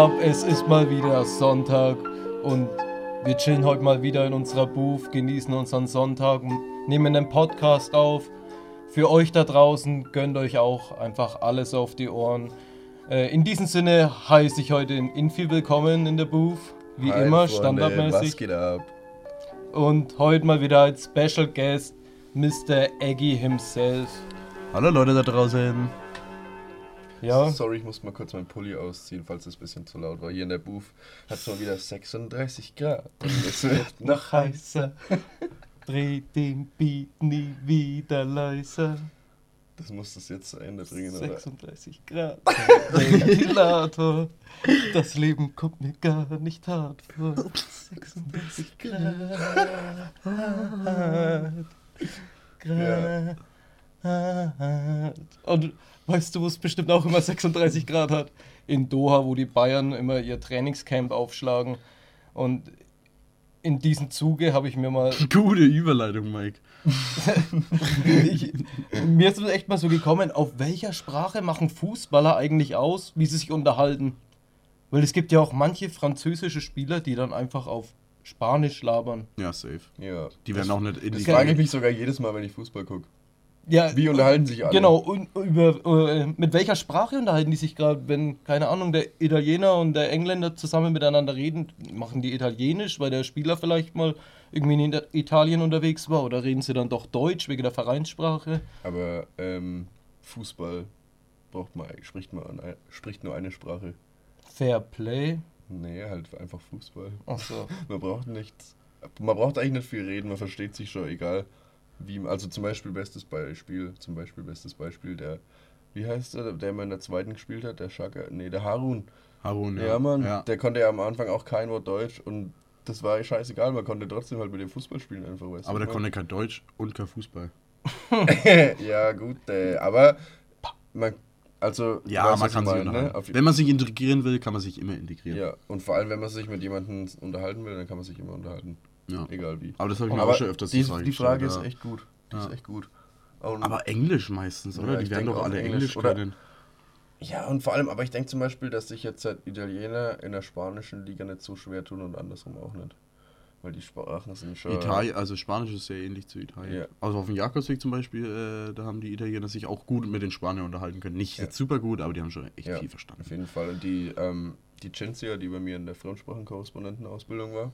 Ab? Es ist mal wieder Sonntag und wir chillen heute mal wieder in unserer Booth, genießen unseren Sonntag und nehmen den Podcast auf. Für euch da draußen gönnt euch auch einfach alles auf die Ohren. Äh, in diesem Sinne heiße ich heute in Infi willkommen in der Booth. Wie Hi, immer, Freunde, standardmäßig. Was geht ab? Und heute mal wieder als Special Guest Mr. Eggy himself. Hallo Leute da draußen. Ja, Sorry, ich muss mal kurz meinen Pulli ausziehen, falls es ein bisschen zu laut war. Hier in der Booth hat es mal wieder 36 Grad. Es wird noch heißer. Dreh den Beat nie wieder leiser. Das muss das jetzt zu Ende bringen, oder? 36 Grad. Ventilator. Das Leben kommt mir gar nicht hart vor. 36 Grad. Grad. Und weißt du, wo es bestimmt auch immer 36 Grad hat? In Doha, wo die Bayern immer ihr Trainingscamp aufschlagen. Und in diesem Zuge habe ich mir mal Gute Überleitung, Mike. ich, mir ist es echt mal so gekommen, auf welcher Sprache machen Fußballer eigentlich aus, wie sie sich unterhalten? Weil es gibt ja auch manche französische Spieler, die dann einfach auf Spanisch labern. Ja, safe. Ja. Die werden auch nicht in Das die frage ich mich sogar jedes Mal, wenn ich Fußball gucke. Ja, Wie unterhalten sich alle? Genau, und über, äh, mit welcher Sprache unterhalten die sich gerade, wenn, keine Ahnung, der Italiener und der Engländer zusammen miteinander reden? Machen die Italienisch, weil der Spieler vielleicht mal irgendwie in Italien unterwegs war? Oder reden sie dann doch Deutsch wegen der Vereinssprache? Aber ähm, Fußball braucht man, spricht, man, an- spricht nur eine Sprache. Fair Play? Nee, halt einfach Fußball. Achso. Man braucht nichts. Man braucht eigentlich nicht viel reden, man versteht sich schon, egal wie. Also zum Beispiel bestes Beispiel, zum Beispiel bestes Beispiel, der, wie heißt der, der immer in der zweiten gespielt hat, der Schaka, nee, der Harun. Harun, Ja, Mann, Ja. der konnte ja am Anfang auch kein Wort Deutsch und das war scheißegal, man konnte trotzdem halt mit dem Fußball spielen einfach. Weißt Aber der konnte kein Deutsch und kein Fußball. ja, gut, äh, aber man, also, Ja, weißt, man kann ich sich meine, ne? Wenn man sich integrieren will, kann man sich immer integrieren. Ja, und vor allem, wenn man sich mit jemandem unterhalten will, dann kann man sich immer unterhalten. Ja. Egal wie. Aber das habe ich mir auch schon öfters die, sagen die Frage ist echt gut. Die ist echt gut. Und Aber Englisch meistens, oder? Die werden doch alle Englisch, Englisch oder- können. ja, und vor allem, aber ich denke zum Beispiel, dass sich jetzt halt Italiener in der spanischen Liga nicht so schwer tun und andersrum auch nicht. Weil die Sprachen sind schon. Italien, also Spanisch ist sehr ähnlich zu Italien. Ja. Also auf dem Jakobsweg zum Beispiel, äh, da haben die Italiener sich auch gut mit den Spaniern unterhalten können. Nicht Ja. jetzt super gut, aber die haben schon echt Ja, viel verstanden. Auf jeden Fall. Und die, ähm, die Cinzia, die bei mir in der Fremdsprachenkorrespondentenausbildung war,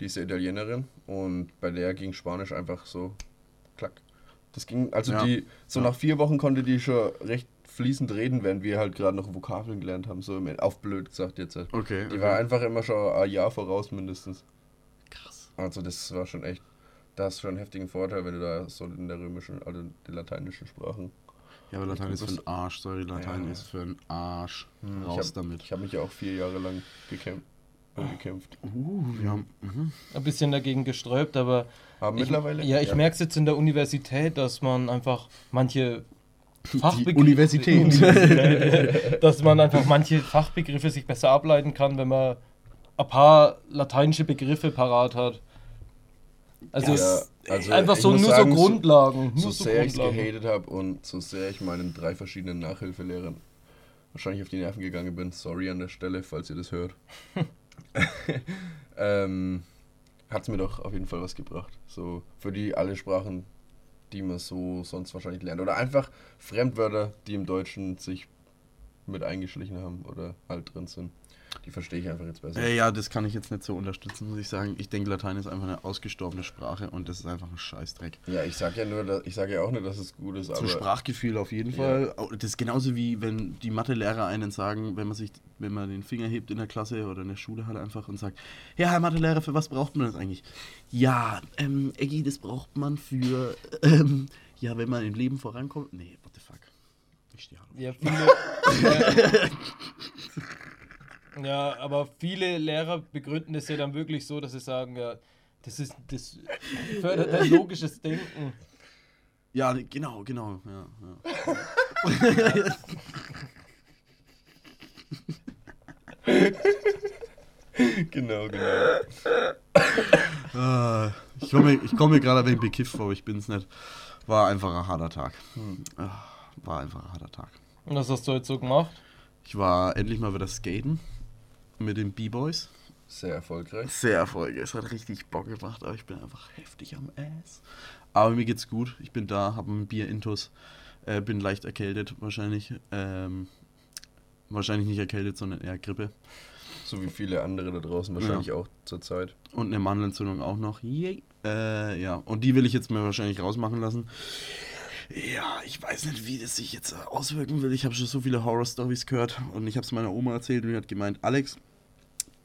die ist ja Italienerin und bei der ging Spanisch einfach so klack. Das ging, also Ja. die, so Ja. nach vier Wochen konnte die schon recht fließend reden, während wir halt gerade noch Vokabeln gelernt haben, so im, auf blöd gesagt jetzt. halt. Okay. Die okay. war einfach immer schon ein Jahr voraus mindestens. krass. Also das war schon echt, da hast du schon einen heftigen Vorteil, wenn du da so in der römischen, also die lateinischen Sprachen. Ja, aber Latein ist für Das- den Arsch, sorry, Latein Ja. ist für den Arsch. Ich Raus hab- damit. Ich habe mich ja auch vier Jahre lang gekämpft. Gekämpft. Uh, wir haben. Mhm. Ein bisschen dagegen gesträubt, aber Aber ich, mittlerweile. ja, ich merke es jetzt in der Universität, dass man einfach manche Fachbegriffe, Universität. dass man einfach manche Fachbegriffe sich besser ableiten kann, wenn man ein paar lateinische Begriffe parat hat. Also, Ja, also einfach so nur sagen, so Grundlagen. So nur so sehr ich es gehatet habe und so sehr ich meinen drei verschiedenen Nachhilfelehrern wahrscheinlich auf die Nerven gegangen bin, sorry an der Stelle, falls ihr das hört, ähm, hat es mir doch auf jeden Fall was gebracht. So für die alle Sprachen, die man so sonst wahrscheinlich lernt. Oder einfach Fremdwörter, die im Deutschen sich mit eingeschlichen haben oder halt drin sind. Die verstehe ich einfach jetzt besser. Äh, ja, das kann ich jetzt nicht so unterstützen, muss ich sagen. Ich denke, Latein ist einfach eine ausgestorbene Sprache und das ist einfach ein Scheißdreck. Ja, ich sage ja nur, dass, ich sage ja auch nicht, dass es gut ist, Zum aber Sprachgefühl auf jeden Ja. Fall. Das ist genauso wie wenn die Mathelehrer einen sagen, wenn man sich, wenn man den Finger hebt in der Klasse oder in der Schule halt einfach und sagt, ja, Herr Mathelehrer, für was braucht man das eigentlich? Ja, ähm, Eggy, das braucht man für, ähm, ja, wenn man im Leben vorankommt. Nee, what the fuck. Ich stehe halt. Ja, viele, ja, ja, aber viele Lehrer begründen das ja dann wirklich so, dass sie sagen, ja, das ist das fördert ein logisches Denken. Ja, genau, genau. Ja, ja. genau, genau. Ah, ich komme ich komm mir gerade ein wenig bekifft vor, aber ich bin es nicht. War einfach ein harter Tag. Ah, War einfach ein harter Tag. Und was hast du heute so gemacht? Ich war endlich mal wieder skaten mit den B-Boys. Sehr erfolgreich. Sehr erfolgreich. Es hat richtig Bock gemacht, aber ich bin einfach heftig am Ass. Aber mir geht's gut. Ich bin da, habe ein Bier intus, äh, bin leicht erkältet wahrscheinlich. Ähm, wahrscheinlich nicht erkältet, sondern eher Grippe. So wie viele andere da draußen wahrscheinlich auch zurzeit. Und eine Mandelentzündung auch noch. Yay. Äh, ja, und die will ich jetzt mir wahrscheinlich rausmachen lassen. Ja, ich weiß nicht, wie das sich jetzt auswirken will. Ich habe schon so viele Horror-Stories gehört und ich habe es meiner Oma erzählt und die hat gemeint, Alex,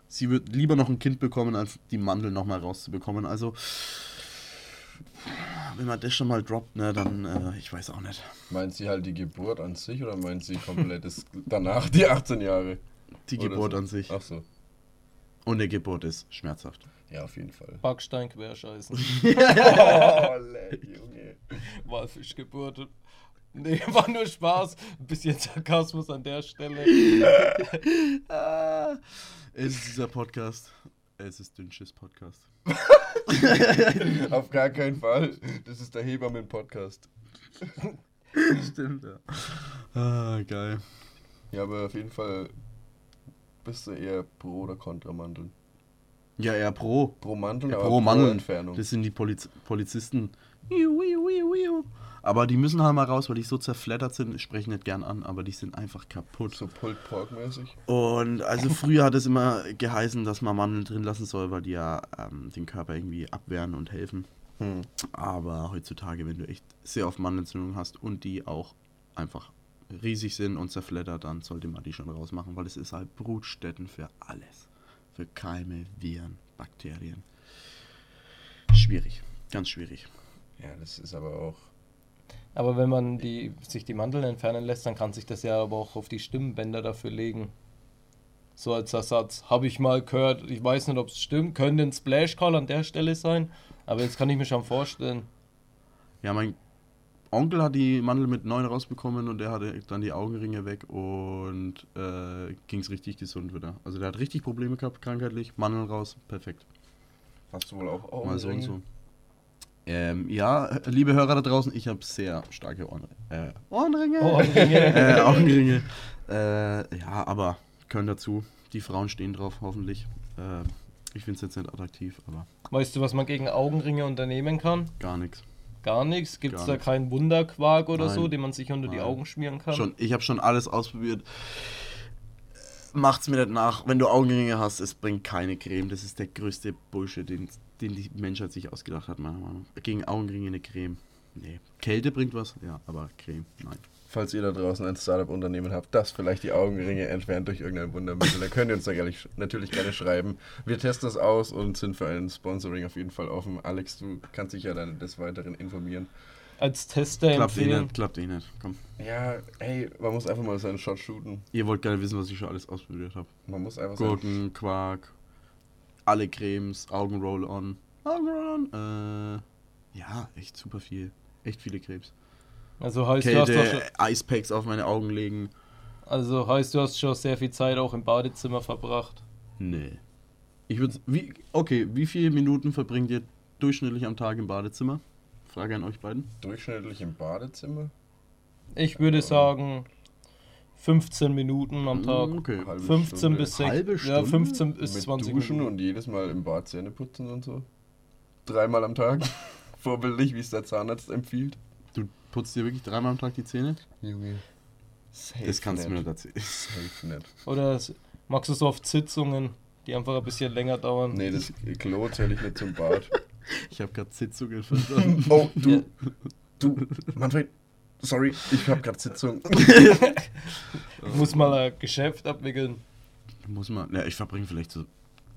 sie wird lieber noch ein Kind bekommen, als die Mandel nochmal rauszubekommen. Also, wenn man das schon mal droppt, ne, dann, äh, ich weiß auch nicht. Meint sie halt die Geburt an sich oder meint sie komplett das danach die 18 Jahre? Die Oder Geburt so? an sich. Ach so. Und eine Geburt ist schmerzhaft. Ja, auf jeden Fall. Backstein querscheißen. oh, leck, Junge. Walfischgeburt. Nee, war nur Spaß. Ein bisschen Sarkasmus an der Stelle. Es ist dieser Podcast. Es ist Dünnschiss Podcast. Auf gar keinen Fall. Das ist der Hebammen-Podcast. Stimmt, ja. Ah, geil. Ja, aber auf jeden Fall bist du eher pro oder contra Mandeln. Ja, eher pro. Pro Mandeln, Ja, pro Mandeln. Entfernung. Das sind die Poliz Polizisten. Iu, iu, iu, iu. Aber die müssen halt mal raus, weil die so zerfleddert sind. Ich spreche nicht gern an, aber die sind einfach kaputt. so Pulled Pork mäßig. Und also früher hat es immer geheißen, dass man Mandeln drin lassen soll, weil die ja ähm, den Körper irgendwie abwehren und helfen. Hm. Aber heutzutage, wenn du echt sehr oft Mandelentzündung hast und die auch einfach riesig sind und zerfleddert, dann sollte man die schon rausmachen, weil es ist halt Brutstätten für alles. Für Keime, Viren, Bakterien. Schwierig, ganz schwierig. Ja, das ist aber auch. Aber wenn man die, sich die Mandeln entfernen lässt, dann kann sich das ja aber auch auf die Stimmbänder dafür legen. So als Ersatz. Habe ich mal gehört, ich weiß nicht, ob es stimmt, könnte ein Splash Call an der Stelle sein, aber jetzt kann ich mir schon vorstellen. Ja, mein Onkel hat die Mandel mit 9 rausbekommen und der hatte dann die Augenringe weg und äh, ging es richtig gesund wieder. Also der hat richtig Probleme gehabt, krankheitlich, Mandeln raus, perfekt. Hast du wohl auch Augenringe? Mal so und so. Ähm, ja, liebe Hörer da draußen, ich habe sehr starke Ohren, äh, Ohrenringe. Ohrenringe. äh, Augenringe. Äh, ja, aber können dazu. Die Frauen stehen drauf, hoffentlich. Äh, ich finde es jetzt nicht attraktiv, aber Weißt du, was man gegen Augenringe unternehmen kann? gar nichts. Gar nichts. Gibt es da nichts. keinen Wunderquark oder so, Nein. den man sich unter die Nein. Augen schmieren kann? Schon, ich habe schon alles ausprobiert. Macht's mir nicht nach. Wenn du Augenringe hast, es bringt keine Creme. Das ist der größte Bullshit, den, den die Menschheit sich ausgedacht hat, meiner Meinung nach. Gegen Augenringe eine Creme. Nee. Kälte bringt was, ja, aber Creme, nein. Falls ihr da draußen ein Startup-Unternehmen habt, das vielleicht die Augenringe entfernt durch irgendein Wundermittel, dann könnt ihr uns da ehrlich, natürlich gerne schreiben. Wir testen das aus und sind für ein Sponsoring auf jeden Fall offen. Alex, du kannst dich ja dann des Weiteren informieren. Als Tester Klappt eh empfehlen. nicht, klappt eh nicht. Komm. Ja, ey, man muss einfach mal seinen Shot shooten. Ihr wollt gerne wissen, was ich schon alles ausprobiert habe. Man muss einfach Gurken, Quark, alle Cremes, Augenroll-On. Augenroll-On? Äh, ja, echt super viel. Echt viele Cremes. Also heißt, du hast doch schon, Kälte, Eispacks auf meine Augen legen. also heißt, du hast schon sehr viel Zeit auch im Badezimmer verbracht. Nee. Ich würde, wie, okay, wie viele Minuten verbringt ihr durchschnittlich am Tag im Badezimmer? Frage an euch beiden. durchschnittlich im Badezimmer. Ich würde sagen 15 Minuten am Tag. Mm, Okay. Halbe 15 Stunde. bis 6. Halbe Ja, Stunde? 15 bis Mit 20 Duschen Minuten. und jedes Mal im Bad Zähne putzen und so. Dreimal am Tag. Vorbildlich, wie es der Zahnarzt empfiehlt. Du putzt dir wirklich dreimal am Tag die Zähne? Junge. Safe Das kannst du mir nicht. nicht erzählen. Safe nicht. Oder magst du so oft Sitzungen, die einfach ein bisschen länger dauern? Nee, das Klo zähle ich nicht zum Bad. Ich habe gerade Sitzungen verstanden. Oh, du, Ja. du, Manfred, sorry, ich habe gerade Sitzung. Ich muss mal ein Geschäft abwickeln. Muss man, ja, ich verbringe vielleicht so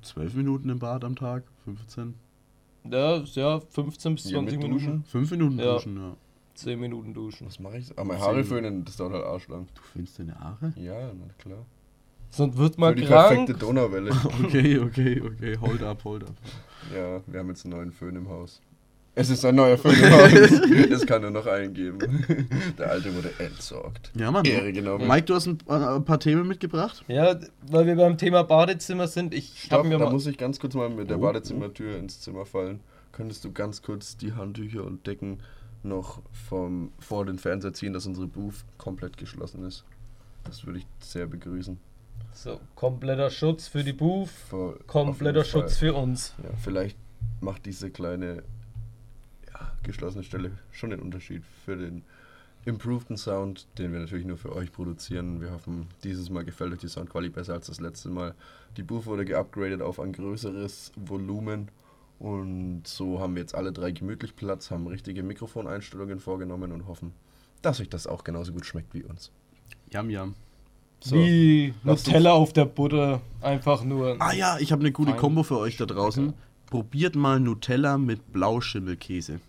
zwölf Minuten im Bad am Tag, 15. Ja, ja 15 bis Ja, 20 mit Minuten. Duschen? Fünf Minuten Ja. duschen, ja. 10 Minuten duschen. Was mache ich? Ah, meine Haare föhnen, das dauert halt arschlang. Du findest deine Haare? Ja, na klar. Sonst wird man Für die krank. perfekte Donauwelle. Okay, okay, okay. Hold up, hold up. Ja, wir haben jetzt einen neuen Föhn im Haus. Es ist ein neuer Föhn im Haus. Es kann nur noch einen geben. Der alte wurde entsorgt. Ja, Mann. Ehre genommen. Mike, du hast ein, äh, ein paar Themen mitgebracht? Ja, weil wir beim Thema Badezimmer sind. Ich Stopp, mir da mal. muss ich ganz kurz mal mit der Oh, Badezimmertür ins Zimmer fallen. Könntest du ganz kurz die Handtücher und Decken noch vom, vor den Fernseher ziehen, dass unsere Booth komplett geschlossen ist? Das würde ich sehr begrüßen. So, kompletter Schutz für die Booth, Voll, kompletter. Schutz für uns. Ja, vielleicht macht diese kleine ja, geschlossene Stelle schon den Unterschied für den improveden Sound, den wir natürlich nur für euch produzieren. Wir hoffen, dieses Mal gefällt euch die Soundqualität besser als das letzte Mal. Die Booth wurde geupgradet auf ein größeres Volumen und so haben wir jetzt alle drei gemütlich Platz, haben richtige Mikrofoneinstellungen vorgenommen und hoffen, dass euch das auch genauso gut schmeckt wie uns. Yam, yam. So, Wie Nutella auf der Butter, einfach nur. Ah ja, ich habe eine gute. Kombo für euch da draußen. Probiert mal Nutella mit Blauschimmelkäse.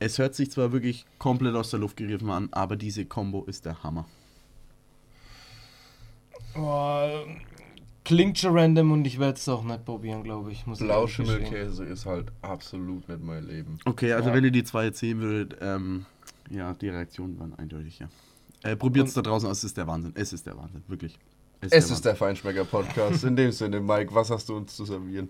Es hört sich zwar wirklich komplett aus der Luft gegriffen an, aber diese Kombo ist der Hammer. Oh, klingt schon random und ich werde es auch nicht probieren, glaube ich. Muss. Blauschimmelkäse ist halt absolut nicht mein Leben. Okay, also Ja. wenn ihr die zwei jetzt sehen würdet, ähm, ja, die Reaktionen waren eindeutig, ja. Äh, Probiert es da draußen aus, es ist der Wahnsinn. Es ist der Wahnsinn, wirklich. Es ist der Feinschmecker-Podcast. In dem Sinne, Mike, was hast du uns zu servieren?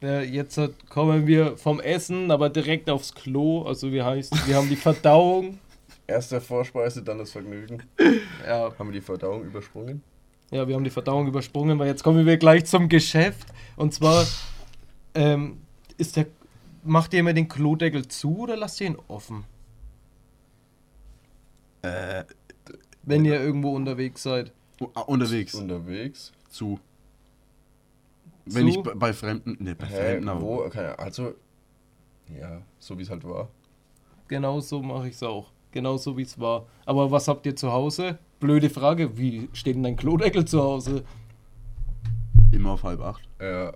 Ja, jetzt kommen wir vom Essen, aber direkt aufs Klo. Also wie heißt, wir haben die Verdauung. Erst der Vorspeise, dann das Vergnügen. Ja, Haben wir die Verdauung übersprungen? ja, wir haben die Verdauung übersprungen, weil jetzt kommen wir gleich zum Geschäft. Und zwar ähm, ist der, macht ihr immer den Klodeckel zu oder lasst ihr ihn offen, Äh, wenn ihr irgendwo unterwegs seid? ah, unterwegs. Unterwegs. Zu. Wenn Zu? ich bei- Fremden, ne, bei Hä, Fremden, aber wo? Okay, also, ja, so wie es halt war. Genau so mache ich es auch. Genau so wie es war. Aber was habt ihr zu Hause? Blöde Frage. Wie steht denn dein Klodeckel zu Hause? immer auf halb acht. Ja,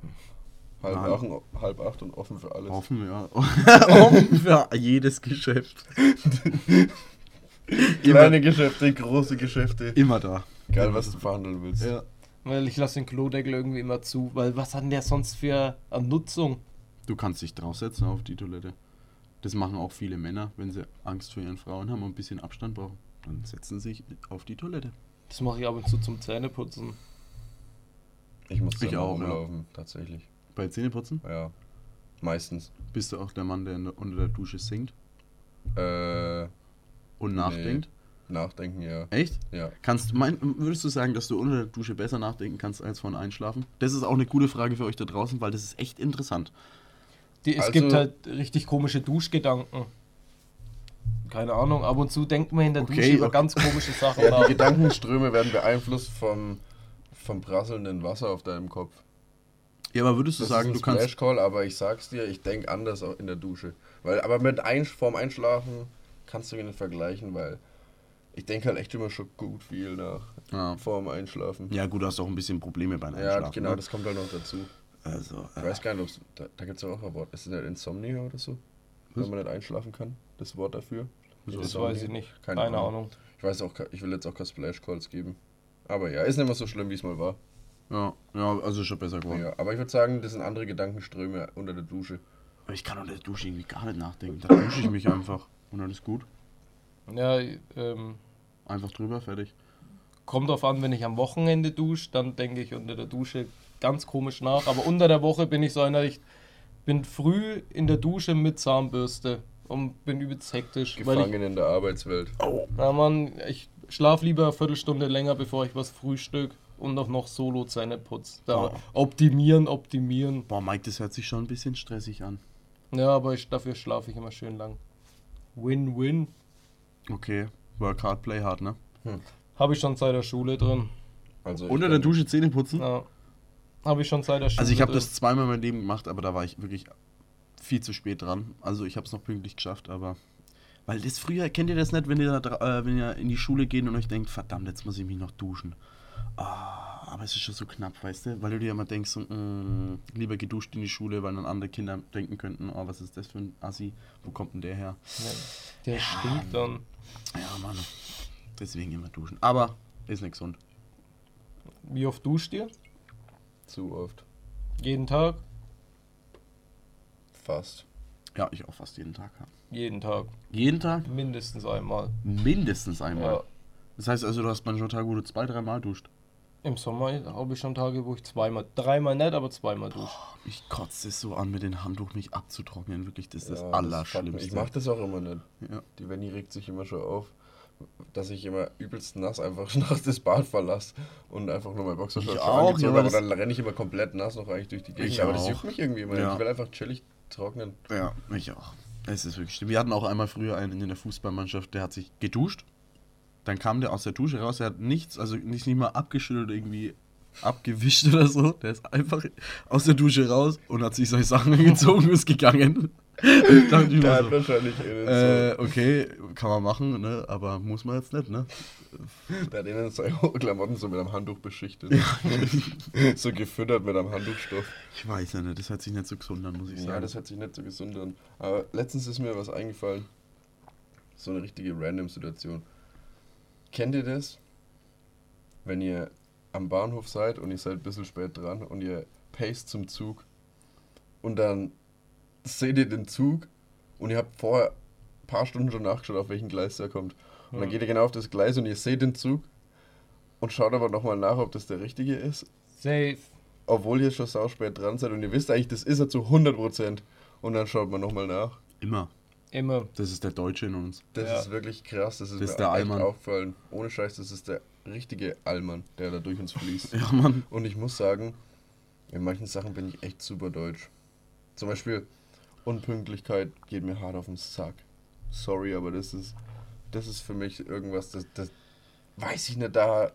halb acht, und- halb acht und offen für alles. Offen, ja. Offen für jedes Geschäft. Kleine Geschäfte, große Geschäfte. Immer da. Egal, was du verhandeln willst. Ja. Weil ich lasse den Klodeckel irgendwie immer zu. Weil was hat denn der sonst für eine Nutzung? Du kannst dich draufsetzen auf die Toilette. Das machen auch viele Männer, wenn sie Angst vor ihren Frauen haben und ein bisschen Abstand brauchen. Dann setzen sie sich auf die Toilette. Das mache ich ab und zu zum Zähneputzen. Ich muss Ich dann auch, ja. rumlaufen, tatsächlich. Bei Zähneputzen Ja, meistens. bist du auch der Mann, der- unter der Dusche singt Äh, und Nee. nachdenkt. nachdenken, ja. Echt? Ja. Kannst du mein, würdest du sagen, dass du unter der Dusche besser nachdenken kannst als vorm Einschlafen? Das ist auch eine gute Frage für euch da draußen, weil das ist echt interessant. Die, es Also- gibt halt richtig komische Duschgedanken. Keine Ahnung, ab und zu denkt man in der Okay, Dusche über okay. ganz komische Sachen Ja, die nach. Gedankenströme werden beeinflusst vom, vom prasselnden Wasser auf deinem Kopf. Ja, aber würdest du Das sagen, ist du ein kannst. Splashcall, aber ich sag's dir, ich denke anders auch in der Dusche. Weil, aber mit ein, vorm Einschlafen kannst du ihn nicht vergleichen, weil ich denke halt echt immer schon gut viel nach Ja. vorm Einschlafen. ja, gut, du hast auch ein bisschen Probleme beim Einschlafen. Ja, genau, ne? das kommt halt noch dazu. Also, Ich äh, weiß gar nicht, ob's, da, da gibt es ja auch ein Wort. Ist es nicht Insomnia oder so? Wenn Was? man nicht einschlafen kann? Das Wort dafür? Das weiß ich nicht. Keine Keine, Ahnung. Ahnung. Ich weiß auch, ich will jetzt auch keine Splash Calls geben. Aber ja, ist nicht mehr so schlimm, wie es mal war. ja, ja, also schon besser geworden. Ja, aber ich würde sagen, das sind andere Gedankenströme unter der Dusche. Aber ich kann unter der Dusche irgendwie gar nicht nachdenken. Da dusche ich mich einfach. Und dann ist gut. Ja, ähm, Einfach drüber, fertig. kommt drauf an, wenn ich am Wochenende dusche, dann denke ich unter der Dusche ganz komisch nach. Aber unter der Woche bin ich so einer, ich bin früh in der Dusche mit Zahnbürste und bin übelst hektisch. Weil ich, Gefangen in der Arbeitswelt. na Mann, ich schlaf lieber eine Viertelstunde länger, bevor ich was frühstück und auch noch solo Zähne putze. Da Oh. optimieren, optimieren. Boah, Mike, das hört sich schon ein bisschen stressig an. Ja, aber ich, dafür schlafe ich immer schön lang. Win-win. Okay, Work hard, play hard, ne? Habe ich schon seit der Schule drin. Also ich Unter der Dusche Zähne putzen? Ja. Habe ich schon seit der Schule Also ich habe das zweimal in meinem Leben gemacht, aber da war ich wirklich viel zu spät dran. Also ich habe es noch pünktlich geschafft, aber weil das früher kennt ihr das nicht, wenn ihr da, dra- äh, wenn ihr in die Schule geht und euch denkt, verdammt, jetzt muss ich mich noch duschen. Ah, aber es ist schon so knapp, weißt du, weil du dir immer denkst, so, mm, lieber geduscht in die Schule, weil dann andere Kinder denken könnten, oh, was ist das für ein Assi, wo kommt denn der her? Ja, der stinkt dann. Ja, Mann, deswegen immer duschen. Aber ist nicht gesund. Wie oft duscht ihr? Zu oft. Jeden Tag? Fast. Ja, ich auch fast jeden Tag. Ja. Jeden Tag. Jeden Tag? Mindestens einmal. Mindestens einmal. Ja. Das heißt also, du hast manchmal Tage, wo du zwei, dreimal duscht. Im Sommer habe ich schon Tage, wo ich zweimal, dreimal nicht, aber zweimal dusche. Ich kotze es so an, mit dem Handtuch mich abzutrocknen. Wirklich, das ist das Ja, Allerschlimmste. ich mache das auch immer nicht. Ja. Die Venny regt sich immer schon auf. dass ich immer übelst nass einfach nach das Bad verlasse und einfach nur mein Boxershort Ich schon auch, angezogen ja, habe. aber Und das- dann renne ich immer komplett nass noch eigentlich durch die Gegend. Ich aber das auch. juckt mich irgendwie immer. Ja. Ich will einfach chillig trocknen. Ja, ich auch. Es ist wirklich schlimm. Wir hatten auch einmal früher einen in der Fußballmannschaft, der hat sich geduscht. Dann kam der aus der Dusche raus, der hat nichts, also nicht, nicht mal abgeschüttelt, irgendwie abgewischt oder so. Der ist einfach aus der Dusche raus und hat sich solche Sachen angezogen und ist gegangen. Dachte mir Der so, hat wahrscheinlich innen äh, okay, kann man machen, ne? aber muss man jetzt nicht, ne? der hat innen seine Klamotten so mit einem Handtuch beschichtet. so gefüttert mit einem Handtuchstoff. Ich weiß ja nicht, das hört sich nicht so gesund an, muss ich sagen. Ja, das hört sich nicht so gesund an. Aber letztens ist mir was eingefallen. So eine richtige random Situation. Kennt ihr das? Wenn ihr am Bahnhof seid und ihr seid ein bisschen spät dran und ihr paced zum Zug und dann seht ihr den Zug und ihr habt vorher ein paar Stunden schon nachgeschaut, auf welchen Gleis der kommt. Und dann geht ihr genau auf das Gleis und ihr seht den Zug und schaut aber nochmal nach, ob das der richtige ist Safe. obwohl ihr schon sau spät dran seid und ihr wisst eigentlich, das ist er zu 100%. Und dann schaut man nochmal nach. Immer. Immer. Das ist der Deutsche in uns. Das Ja. ist wirklich krass. Das ist, Das ist mir der echt aufgefallen. Ohne Scheiß, das ist der richtige Allmann, der da durch uns fließt. Ja, Mann. Und ich muss sagen, in manchen Sachen bin ich echt super deutsch. Zum Beispiel Unpünktlichkeit geht mir hart auf den Sack. Sorry, aber das ist, das ist für mich irgendwas, das, das weiß ich nicht, da...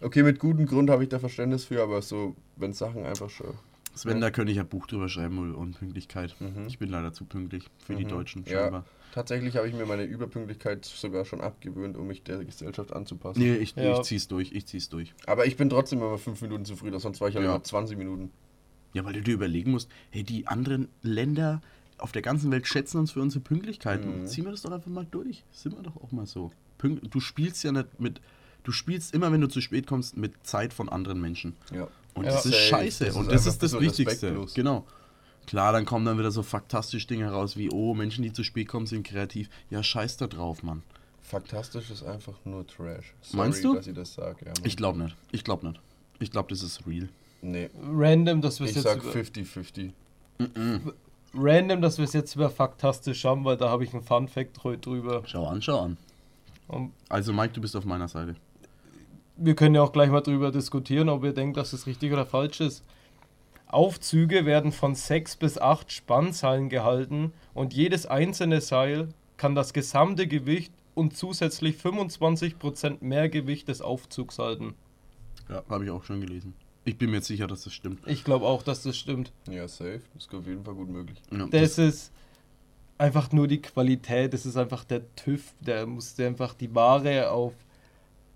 Okay, mit gutem Grund habe ich da Verständnis für, aber so, wenn Sachen einfach schon... Sven, Ja. da könnte ich ein Buch drüber schreiben über Unpünktlichkeit. Mhm. Ich bin leider zu pünktlich für die Mhm. Deutschen Ja. scheinbar. Tatsächlich habe ich mir meine Überpünktlichkeit sogar schon abgewöhnt, um mich der Gesellschaft anzupassen. Nee, ich, Ja. ich zieh's durch, ich zieh's durch. Aber ich bin trotzdem immer fünf Minuten zu früh, sonst war ich halt Ja. immer 20 Minuten. Ja, weil du dir überlegen musst, hey, die anderen Länder auf der ganzen Welt schätzen uns für unsere Pünktlichkeit. Mhm. Ziehen wir das doch einfach mal durch. Sind wir doch auch mal so. Pünkt, du spielst ja nicht mit. Du spielst immer, wenn du zu spät kommst, mit Zeit von anderen Menschen. Ja. Und Ja. das ist scheiße. Das und ist das einfach ist das so Wichtigste. respektlos. Genau. Klar, dann kommen dann wieder so faktastische Dinge heraus wie, oh, Menschen, die zu spät kommen, sind kreativ. Ja, scheiß da drauf, Mann. Faktastisch ist einfach nur Trash. Sorry, Meinst du? dass ich das sage. Ja. Ich glaube nicht. Ich glaube nicht. Ich glaube, das ist real. Nee, Random, dass wir es ich jetzt sag über, 50-50. random, dass wir es jetzt über faktastisch haben, weil da habe ich einen Fun Fact drü- drüber. Schau an, schau an. Und Also, Mike, du bist auf meiner Seite. Wir können ja auch gleich mal drüber diskutieren, ob ihr denkt, dass es richtig oder falsch ist. Aufzüge werden von sechs bis acht Spannseilen gehalten und jedes einzelne Seil kann das gesamte Gewicht und zusätzlich 25% mehr Gewicht des Aufzugs halten. Ja, habe ich auch schon gelesen. Ich bin mir jetzt sicher, dass das stimmt. Ich glaube auch, dass das stimmt. Ja, safe. Das ist auf jeden Fall gut möglich. Ja, Das ist einfach nur die Qualität, das ist einfach der TÜV, der musste einfach die Ware auf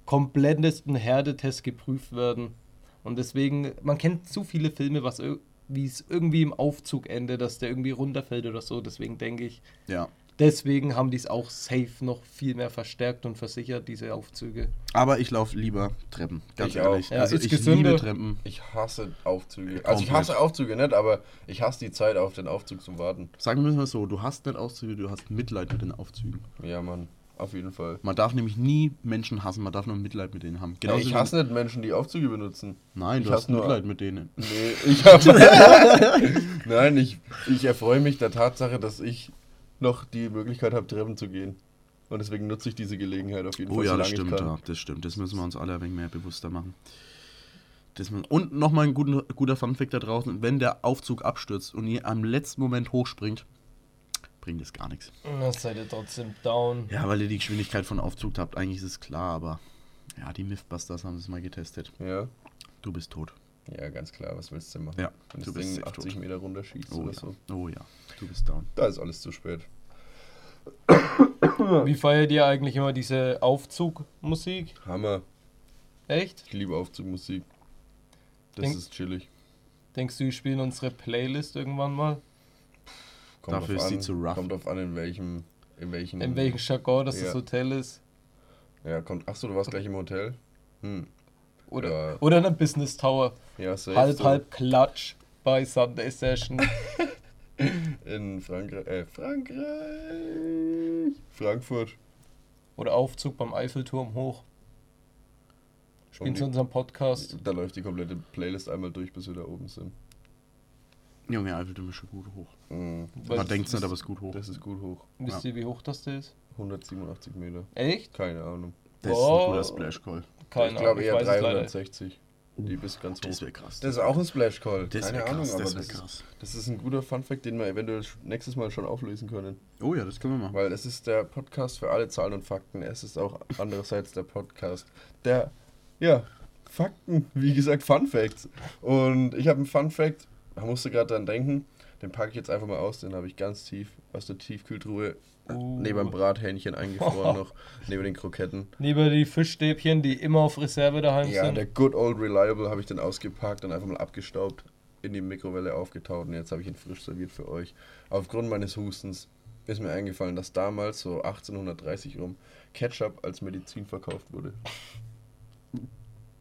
komplettesten Herdetest geprüft werden. Und deswegen, man kennt zu viele Filme, was wie es irgendwie im Aufzug endet, dass der irgendwie runterfällt oder so. Deswegen denke ich, ja. deswegen haben die es auch safe noch viel mehr verstärkt und versichert, diese Aufzüge. Aber ich laufe lieber Treppen, ganz Ich ehrlich. Ja, also ist ich gesünder. liebe Treppen. Ich hasse Aufzüge. Also ich hasse Aufzüge nicht, aber ich hasse die Zeit auf den Aufzug zu warten. Sagen wir es mal so, du hast nicht Aufzüge, du hast Mitleid mit den Aufzügen. Ja, Mann. Auf jeden Fall. Man darf nämlich nie Menschen hassen, man darf nur Mitleid mit denen haben. Ja, Genauso ich hasse nicht Menschen, die Aufzüge benutzen. Nein, ich du hast Mitleid mit denen. Nee, ich habe. Nein, ich, ich erfreue mich der Tatsache, dass ich noch die Möglichkeit habe, Treppen zu gehen. Und deswegen nutze ich diese Gelegenheit auf jeden Oh Fall. ja, das stimmt, ja, das stimmt. Das müssen wir uns alle ein wenig mehr bewusster machen. Das mü- und nochmal ein guter, guter Funfact da draußen, wenn der Aufzug abstürzt und ihr am letzten Moment hochspringt, bringt es gar nichts. Das seid ihr trotzdem down. Ja, weil ihr die Geschwindigkeit von Aufzug habt, eigentlich ist es klar, aber ja, die Mythbusters haben es mal getestet. Ja. Du bist tot. Ja, ganz klar. Was willst du denn machen? Ja, Wenn du das bist Ding safe 80 tot. Meter runterschießt Oh oder ja. so. oh ja, du bist down. Da ist alles zu spät. Wie feiert ihr eigentlich immer diese Aufzugmusik? Hammer. Echt? Ich liebe Aufzugmusik. Das Denk- ist chillig. Denkst du, wir spielen unsere Playlist irgendwann mal? Kommt Dafür ist sie an, zu rough. Kommt drauf an, in welchem. In welchem. In welchem Jargon das Ja. das Hotel ist? Ja, kommt. Achso, du warst gleich im Hotel? Hm. Oder, Ja. oder in einem Business Tower. Ja, safe. halb, so. halb Klatsch bei Sunday Session. In Frankreich. Äh, Frankreich. Frankfurt. oder Aufzug beim Eiffelturm hoch. Spielen zu unserem Podcast. Da läuft die komplette Playlist einmal durch, bis wir da oben sind. Junge, Eiffelturm ist schon gut hoch. Mhm. Man das- denkt nicht, das- aber es ist gut hoch. Das ist gut hoch. Wisst ihr, wie hoch das da ist? 187 Meter. Echt? Keine Ahnung. Das ist Boah. ein guter Splash Call. Keine ich glaube eher weiß es leider. 360. Die bist ganz hoch. Das wäre krass. Das ist auch ein Splash Call. Das Keine Ahnung, krass, aber das das, ist, krass. das ist ein guter Fun-Fact, den wir eventuell nächstes Mal schon auflösen können. Oh ja, das können wir machen. Weil es ist der Podcast für alle Zahlen und Fakten. Es ist auch andererseits der Podcast der, ja, Fakten, wie gesagt, Fun Facts. Und ich habe einen Fun Fact, musste gerade dran denken, den packe ich jetzt einfach mal aus, den habe ich ganz tief aus der Tiefkühltruhe Uh. neben dem Brathähnchen eingefroren noch, neben den Kroketten. Neben die Fischstäbchen, die immer auf Reserve daheim Ja, sind. der Good Old Reliable habe ich dann ausgepackt und einfach mal abgestaubt, in die Mikrowelle aufgetaut und jetzt habe ich ihn frisch serviert für euch. Aufgrund meines Hustens ist mir eingefallen, dass damals, so 1830 rum, Ketchup als Medizin verkauft wurde.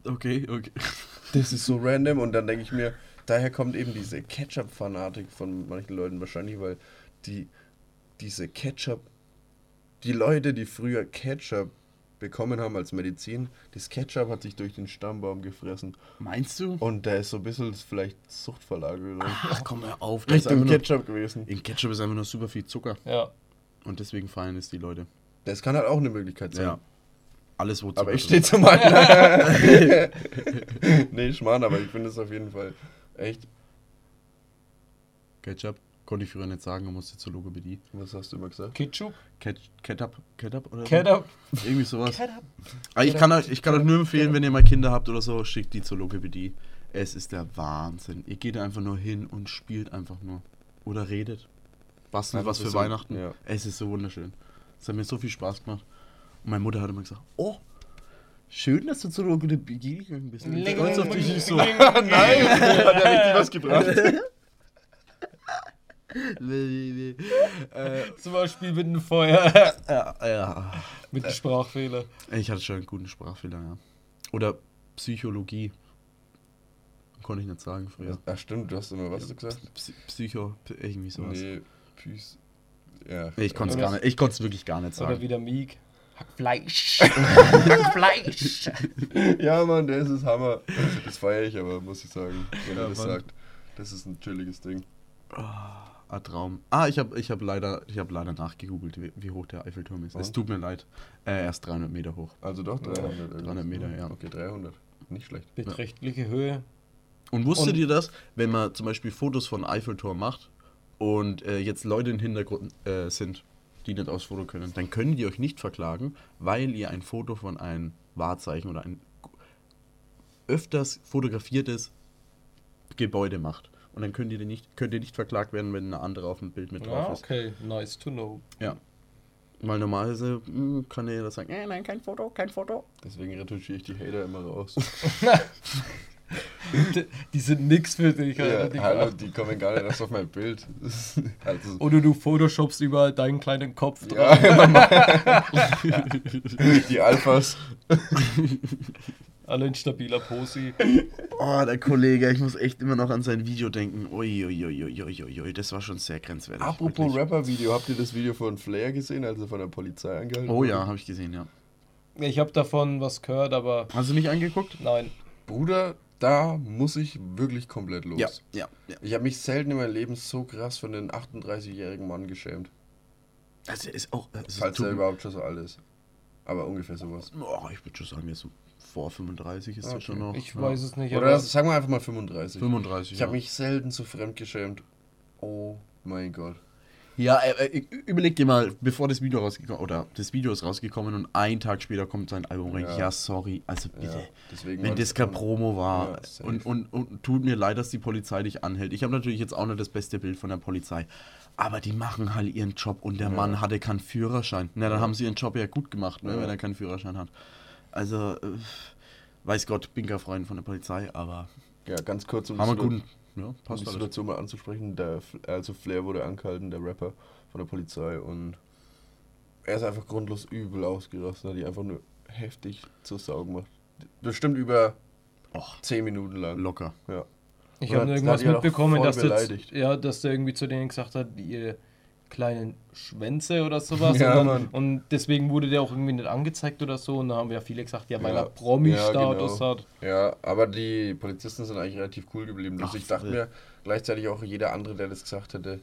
Okay, okay. Das ist so random und dann denke ich mir, daher kommt eben diese Ketchup-Fanatik von manchen Leuten wahrscheinlich, weil die diese Ketchup, die Leute, die früher Ketchup bekommen haben als Medizin, das Ketchup hat sich durch den Stammbaum gefressen Meinst du? und da ist so ein bisschen vielleicht Suchtverlagerung Ach, komm mal auf. das ist Richtung nur- Ketchup gewesen. In Ketchup ist einfach nur super viel Zucker. Ja. Und deswegen feiern es die Leute. Das kann halt auch eine Möglichkeit sein. Ja. Alles, wo Zucker Aber ich stehe zu meinen. nee, Schmarrn, aber ich finde es auf jeden Fall echt. Ketchup. Konnte ich früher nicht sagen, man musste zur Logopädie. Was hast du immer gesagt? Ketchup? Ket Ketchup? Ketchup oder so? Ketchup? Irgendwie sowas. Ketchup? Aber ich kann, euch, ich kann euch nur empfehlen, wenn ihr mal Kinder habt oder so, schickt die zur Logopädie. Es ist der Wahnsinn. Ihr geht einfach nur hin und spielt einfach nur. Oder redet. Bastelt was für so, Weihnachten. ja. Es ist so wunderschön. Es hat mir so viel Spaß gemacht. Und meine Mutter hat immer gesagt, oh, schön, dass du zur Logopädie gegangen bist. Ich bin stolz auf dich. Ich so, Nein, hat ja richtig was gebracht. äh, Zum Beispiel mit dem Feuer. ja, ja. mit dem Sprachfehler. Ich hatte schon einen guten Sprachfehler, ja. Oder Psychologie. Konnte ich nicht sagen früher. Ach stimmt, du hast immer was du gesagt? Psy Psycho, irgendwie sowas. Nee, Püs. Ja. Ich konnte es Oder- gar nicht. Ich konnte es wirklich gar nicht Oder sagen. wieder Meek. Hackfleisch. Hackfleisch. Ja, Mann, der ist es Hammer. Das feiere ich aber, muss ich sagen, wenn Ja, er das Mann. sagt. Das ist ein chilliges Ding. Ah, Traum. Ah, ich habe ich hab leider, ich hab leider nachgegoogelt, wie, wie hoch der Eiffelturm ist. Es Und? tut mir leid. Äh, er ist 300 Meter hoch. Also doch 300. irgendwas. 300 Meter, ja. Okay, 300. Nicht schlecht. Beträchtliche Höhe. Und wusstet Und- ihr das, wenn man zum Beispiel Fotos von Eiffelturm macht und äh, jetzt Leute im Hintergrund äh, sind, die nicht aufs Foto können, dann können die euch nicht verklagen, weil ihr ein Foto von einem Wahrzeichen oder ein öfters fotografiertes Gebäude macht. Und dann könnt ihr nicht, könnt ihr nicht verklagt werden, wenn eine andere auf dem Bild mit drauf Ah, ist. okay. Nice to know. Ja. Weil normalerweise hm, kann er das sagen, äh, nein, kein Foto, kein Foto. Deswegen retuschiere ich die Hater immer raus. Die, sind nix für dich. ja, die hallo, die kommen gar nicht erst auf mein Bild. Also, Oder du photoshopst überall deinen kleinen Kopf drauf. ja, die Alphas. Alle in stabiler Posi. Oh, der Kollege, ich muss echt immer noch an sein Video denken. Uiuiuiuiui, das war schon sehr grenzwertig. Apropos. Rapper-Video, habt ihr das Video von Flair gesehen, als er von der Polizei angehalten Oh ja, habe ich gesehen, ja. Ich habe davon was gehört, aber Hast du nicht angeguckt? nein. Bruder, da muss ich wirklich komplett los. ja, ja. Ich habe mich selten in meinem Leben so krass von den 38-jährigen Mann geschämt. Also ist auch. Also Falls er überhaupt schon so alt ist. Aber ungefähr sowas. oh, ich würde schon sagen, jetzt so vor 35 ist Okay. das schon noch. Ich ja. weiß es nicht. Oder aber sagen wir einfach mal 35. 35. Ich ja. habe mich selten so fremd geschämt. Oh mein Gott. Ja, äh, äh, überleg dir mal, bevor das Video rausgekommen oder das Video ist rausgekommen und einen Tag später kommt sein Album rein. Ja. Ja, sorry, also bitte. Ja, deswegen Wenn das kein Promo war Ja, und, und, und tut mir leid, dass die Polizei dich anhält. Ich habe natürlich jetzt auch nicht das beste Bild von der Polizei, aber die machen halt ihren Job und der. Mann hatte keinen Führerschein. Na, dann haben sie ihren Job ja gut gemacht, ne, wenn er keinen Führerschein hat. Also, äh, weiß Gott, bin kein Freund von der Polizei, aber Ja, ganz kurz, um haben wir guten. Ja, um passt die alles. Situation mal anzusprechen. Der, also Flair wurde angehalten, der Rapper von der Polizei und er ist einfach grundlos übel ausgerastet, hat die einfach nur heftig zur Sau gemacht. Bestimmt über Och, 10 Minuten lang. locker. Ja. Ich habe irgendwas die mitbekommen, dass der, beleidigt. ja, dass der irgendwie zu denen gesagt hat, ihr kleinen Schwänze oder sowas. Ja, und, dann, und deswegen wurde der auch irgendwie nicht angezeigt oder so. Und da haben ja viele gesagt, ja, weil Ja, er Promi-Status ja, genau. hat. Ja, aber die Polizisten sind eigentlich relativ cool geblieben. Also Ach, ich dachte mir gleichzeitig auch, jeder andere, der das gesagt hätte,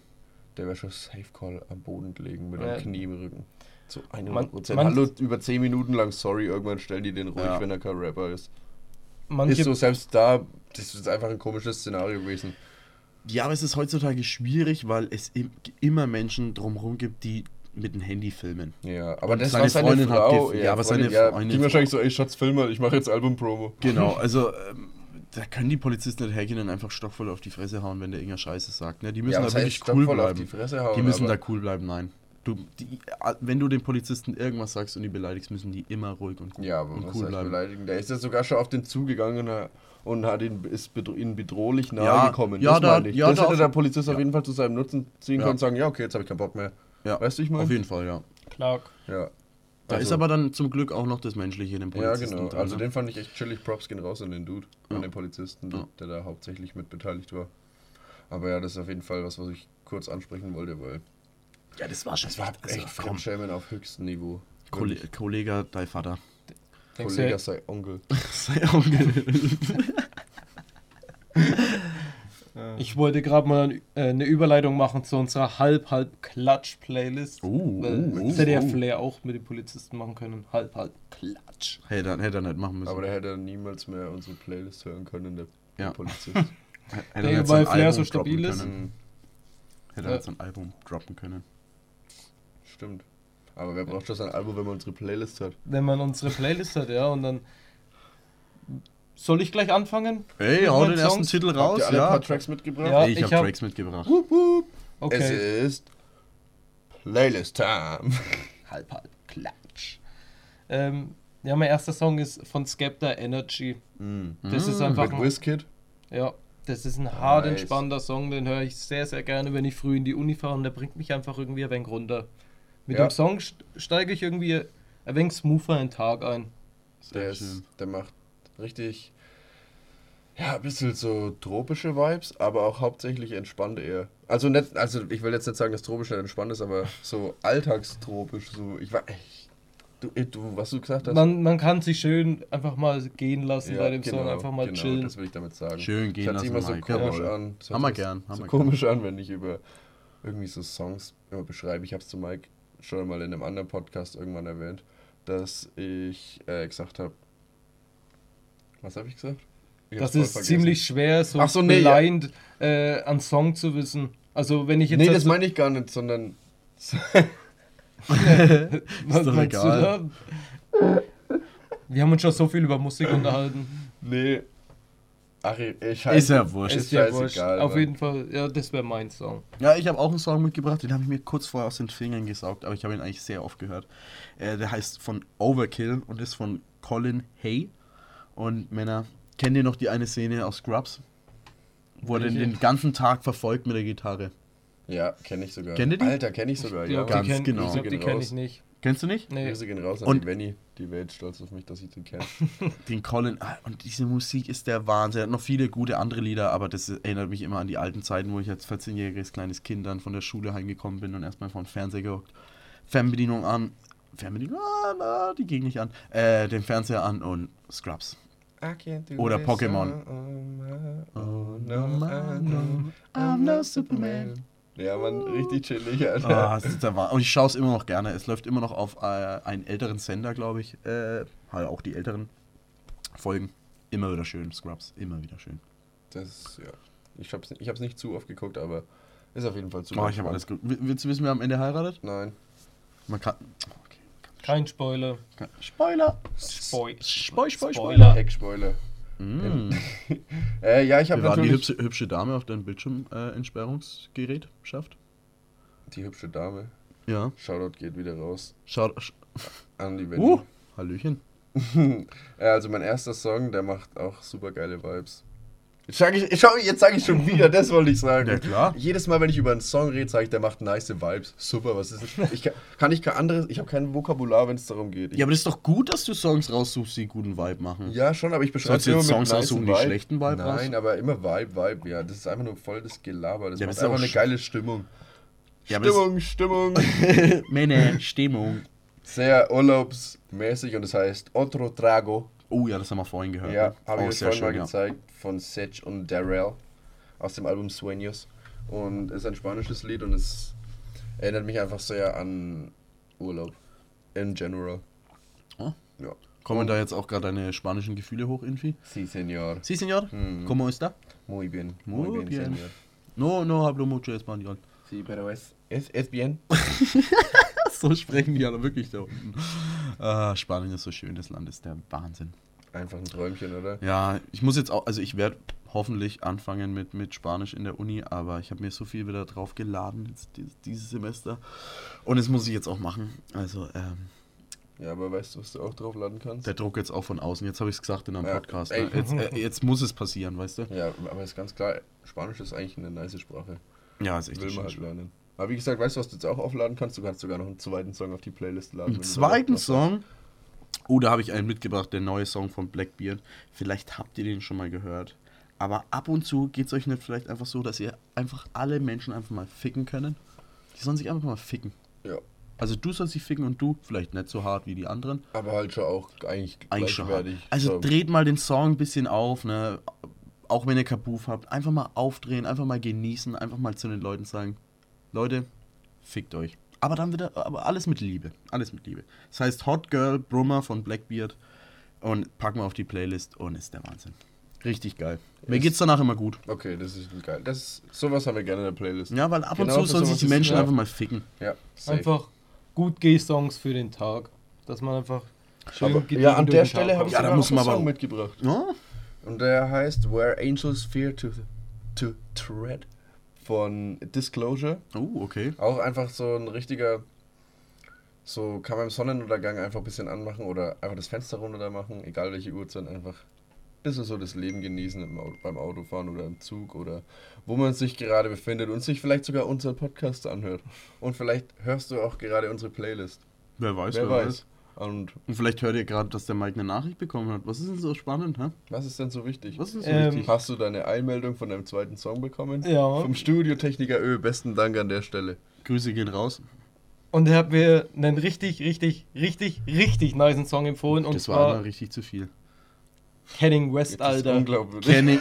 der wäre schon Safe Call am Boden gelegen mit Ja. einem Knie im Rücken. Zu 100 Man- Prozent. man- Hallo, über 10 Minuten lang, sorry, irgendwann stellen die den ruhig, Ja. wenn er kein Rapper ist. Manche, Ist so, selbst da, das ist einfach ein komisches Szenario gewesen. Ja, aber es ist heutzutage schwierig, weil es im, immer Menschen drumherum gibt, die mit dem Handy filmen. Ja, aber Und das seine war seine Freundin hat Frau. gef- ja, aber seine Freundin, ja, Freundin- ging wahrscheinlich so, ey Schatz, film mal, ich mache jetzt Album-Promo. Genau, also ähm, da können die Polizisten nicht hergehen und einfach stockvoll auf die Fresse hauen, wenn der irgendeiner Scheiße sagt. Ne? Die müssen Ja, da was wirklich cool bleiben. die Fresse hauen, die müssen da cool bleiben, nein. Du, die, äh, wenn du den Polizisten irgendwas sagst und die beleidigst, müssen die immer ruhig und, Ja, aber und was cool heißt bleiben. beleidigen? Der ist ja sogar schon auf den zugegangen und, und hat ihn, ist bedro ihnen bedrohlich nahe Ja, gekommen. ja, das da- meine ich. ja, das da hätte auf- der Polizist auf ja. jeden Fall zu seinem Nutzen ziehen Ja. können und sagen, ja, okay, jetzt habe ich keinen Bock mehr. Ja, Weißt du, ich meine? auf jeden Fall, ja. Clark. Ja. Da Also- ist aber dann zum Glück auch noch das Menschliche in dem Ja, Polizisten genau. drin, Also ne? den fand ich echt chillig. Props gehen raus an den Dude, Ja. an den Polizisten, Ja. der da hauptsächlich mit beteiligt war. Aber ja, das ist auf jeden Fall was, was ich kurz ansprechen wollte, weil Ja, das war schon das war echt- also, auf höchstem Niveau. Kolle Wirklich. Kollege, dein Vater. Denkst Kollege du, sei Onkel. Sei Onkel. ich wollte gerade mal äh, eine Überleitung machen zu unserer Halb-Halb-Klatsch-Playlist. Oh, Weil oh, das hätte ja oh. Flair auch mit den Polizisten machen können. Halb-Halb-Klatsch. Hätte er, hätte er nicht machen müssen. Aber der hätte niemals mehr unsere Playlist hören können, der, Ja. Polizist. hätte er Nee, weil Flair Album so stabil droppen ist. Können. Mhm, Hätte Ja. er nicht sein Album droppen können. Stimmt. Aber wer braucht schon sein Album, wenn man unsere Playlist hat? Wenn man unsere Playlist hat, ja, und dann. Soll ich gleich anfangen? Ey, hau den ersten Songs? Titel Habt raus, ihr alle ein ja. paar Tracks mitgebracht? Ja. ich ich habe hab- Tracks mitgebracht. Okay. Es ist Playlist Time. Halb-Halb-Klatsch. Ähm, ja, mein erster Song ist von Skepta Energy. Das ist einfach Mit ein, Wizkid. ja, das ist ein hart Nice. entspannter Song, den höre ich sehr, sehr gerne, wenn ich früh in die Uni fahre und der bringt mich einfach irgendwie ein wenig runter. Mit Ja. dem Song st- steige ich irgendwie ein wenig smoother in den Tag ein. Der, ist, der macht richtig, ja, ein bisschen so tropische Vibes, aber auch hauptsächlich entspannt eher. Also nicht, also ich will jetzt nicht sagen, dass tropisch nicht entspannt ist, aber so alltagstropisch, so, ich war, ich, du, eh, du, was du gesagt hast. Man, man kann sich schön einfach mal gehen lassen Ja, bei dem Song, genau, einfach mal genau, chillen. das will ich damit sagen. Schön gehen Das hört sich lassen, immer so Mike. komisch an. Das Haben wir gern, haben so wir komisch an, wenn ich über irgendwie so Songs immer beschreibe. Ich habe es zu Mike schon mal in einem anderen Podcast irgendwann erwähnt, dass ich äh, gesagt habe. Was habe ich gesagt? Ich Das ist vergessen. ziemlich schwer, so Ach so, nee, ja. blind äh, an Song zu wissen. Also wenn ich jetzt Nee, das meine ich gar nicht, sondern. Was meinst egal. du da? Wir haben uns schon so viel über Musik unterhalten. Nee. Ach, ich Ist ja wurscht. Ist Ist ja wurscht. Auf Mann. jeden Fall, ja, das wäre mein Song. Ja, ich habe auch einen Song mitgebracht, den habe ich mir kurz vorher aus den Fingern gesaugt, aber ich habe ihn eigentlich sehr oft gehört. Äh, der heißt von Overkill und ist von Colin Hay. Und Männer, kennt ihr noch die eine Szene aus Scrubs? Wo er den, den ganzen Tag verfolgt mit der Gitarre. Ja, kenne ich sogar. Kennt ihr die? Alter, kenne ich sogar, Ich ja. glaub, ganz die kenn, genau. Ich glaube, die kenne raus. ich nicht. Kennst du nicht? Nee. Grüße gehen raus an Und- die Venny. Die wäre jetzt stolz auf mich, dass ich den kenne. Den Colin, ah, und diese Musik ist der Wahnsinn. Er hat noch viele gute andere Lieder, aber das erinnert mich immer an die alten Zeiten, wo ich als 14-jähriges kleines Kind dann von der Schule heimgekommen bin und erstmal vor den Fernseher gehockt. Fernbedienung an. Fernbedienung, ah, na, die ging nicht an. Äh, den Fernseher an und Scrubs. Oder Pokémon. Oh no, I know I'm no Superman. Ja, man, richtig chillig, Alter. Ah, das ist der Wahnsinn. Und ich schaue es immer noch gerne. Es läuft immer noch auf äh, einen älteren Sender, glaube ich. Äh, halt auch die älteren Folgen. Immer wieder schön, Scrubs. Immer wieder schön. Das, ja. Ich hab's, ich hab's nicht zu oft geguckt, aber ist auf jeden Fall zu Oh, ich habe alles gut. Will- Willst du wissen, wer am Ende heiratet? Nein. Man kann. Okay. Kein Spoiler. Spoiler! Spoil. Spoi, spoi, Spoiler. Heckspoiler. Mm. Äh, ja, ich habe waren die natürlich... hübsche, hübsche Dame auf dein Bildschirmentsperrungsgerät schafft. Die hübsche Dame. Ja. Shoutout geht wieder raus sch- an die Venny. Uh, Hallöchen. Also mein erster Song, der macht auch super geile Vibes. Jetzt sage ich, schau, jetzt sage ich schon wieder, das wollte ich sagen. Ja, klar. Jedes Mal, wenn ich über einen Song rede, sage ich, der macht nice Vibes. Super, was ist das? Ich kann, kann ich kein anderes, ich habe kein Vokabular, wenn es darum geht. Ich, Ja, aber das ist doch gut, dass du Songs raussuchst, die guten Vibe machen. ja, schon, aber ich beschreibe Sollst du jetzt Songs aussuchen, die schlechten Vibe Nein, raus? aber immer Vibe, Vibe, ja. Das ist einfach nur voll das Gelaber. Das Ja, macht das ist einfach eine geile Stimmung. Ja, Stimmung, Stimmung. Männer, Stimmung. Sehr urlaubsmäßig und es heißt Otro Trago. Oh ja, das haben wir vorhin gehört. Ja, ne? habe ich Auch euch sehr vorhin mal schön, ja. gezeigt von Sech und Darrell aus dem Album Sueños. Und ist ein spanisches Lied und es erinnert mich einfach sehr an Urlaub. In general. Oh. Ja. Kommen da jetzt auch gerade deine spanischen Gefühle hoch, Infi? Sí, señor. Sí, señor. Mhm. ¿Cómo está? Muy bien. Muy bien. señor. No, no hablo mucho español. Sí, pero es, es, es bien. So sprechen die alle wirklich da unten. Ah, Spanien ist so schön, das Land ist der Wahnsinn. Einfach ein Träumchen, oder? Ja, ich muss jetzt auch, also ich werde hoffentlich anfangen mit, mit Spanisch in der Uni, aber ich habe mir so viel wieder drauf geladen jetzt dieses, Semester. Und das muss ich jetzt auch machen. Also, ähm, Ja, aber weißt du, was du auch draufladen kannst? der Druck jetzt auch von außen. Jetzt habe ich es gesagt in einem Ja, Podcast. Ne? Jetzt, äh, jetzt muss es passieren, weißt du? Ja, aber ist ganz klar, Spanisch ist eigentlich eine nice Sprache. Ja, ist echt Will man halt lernen. Aber wie gesagt, weißt du, was du jetzt auch aufladen kannst? Du kannst sogar noch einen zweiten Song auf die Playlist laden. Einen zweiten Song. Oh, da habe ich einen mitgebracht, der neue Song von Blackbeard. Vielleicht habt ihr den schon mal gehört. Aber ab und zu geht es euch nicht vielleicht einfach so, dass ihr einfach alle Menschen einfach mal ficken können. Die sollen sich einfach mal ficken. Ja, Also du sollst dich ficken und du, vielleicht nicht so hart wie die anderen. aber halt schon auch eigentlich Eigentlich schon hart. Also So, dreht mal den Song ein bisschen auf, ne? Auch wenn ihr Kabuf habt. Einfach mal aufdrehen, einfach mal genießen, einfach mal zu den Leuten sagen, Leute, fickt euch. Aber dann wieder, aber alles mit Liebe. Alles mit Liebe. Das heißt Hot Girl Brummer von Blackbeard und packen wir auf die Playlist und ist der Wahnsinn. Richtig geil. Mir Ist- geht's danach immer gut. Okay, das ist geil. Das, sowas haben wir gerne in der Playlist. Ja, weil ab und Genau zu sollen sich die Menschen einfach mal ficken. Ja, safe. Einfach gut G-Songs für den Tag. Dass man einfach schön Aber, ja, an der Stelle habe ich Ja, da muss man Song mitgebracht. Ja? Und der heißt Where Angels Fear to, to Tread von Disclosure. Oh, okay. Auch einfach so ein richtiger, so kann man im Sonnenuntergang einfach ein bisschen anmachen oder einfach das Fenster runter machen, egal welche Uhrzeit, einfach ein bisschen so das Leben genießen im beim Autofahren oder im Zug oder wo man sich gerade befindet und sich vielleicht sogar unseren Podcast anhört. Und vielleicht hörst du auch gerade unsere Playlist. Wer weiß, Wer weiß. Und Und vielleicht hört ihr gerade, dass der Mike eine Nachricht bekommen hat. Was ist denn so spannend, hä? was ist denn so wichtig? Was ist so Ähm, wichtig? Hast du deine Einmeldung von deinem zweiten Song bekommen? Ja. Vom Studiotechniker Ö. Besten Dank an der Stelle. Grüße gehen raus. Und er hat mir einen richtig, richtig, richtig, richtig niceen Song empfohlen. Und das war zwar einmal richtig zu viel. Kenning West, Das ist Alter. unglaublich. Oi.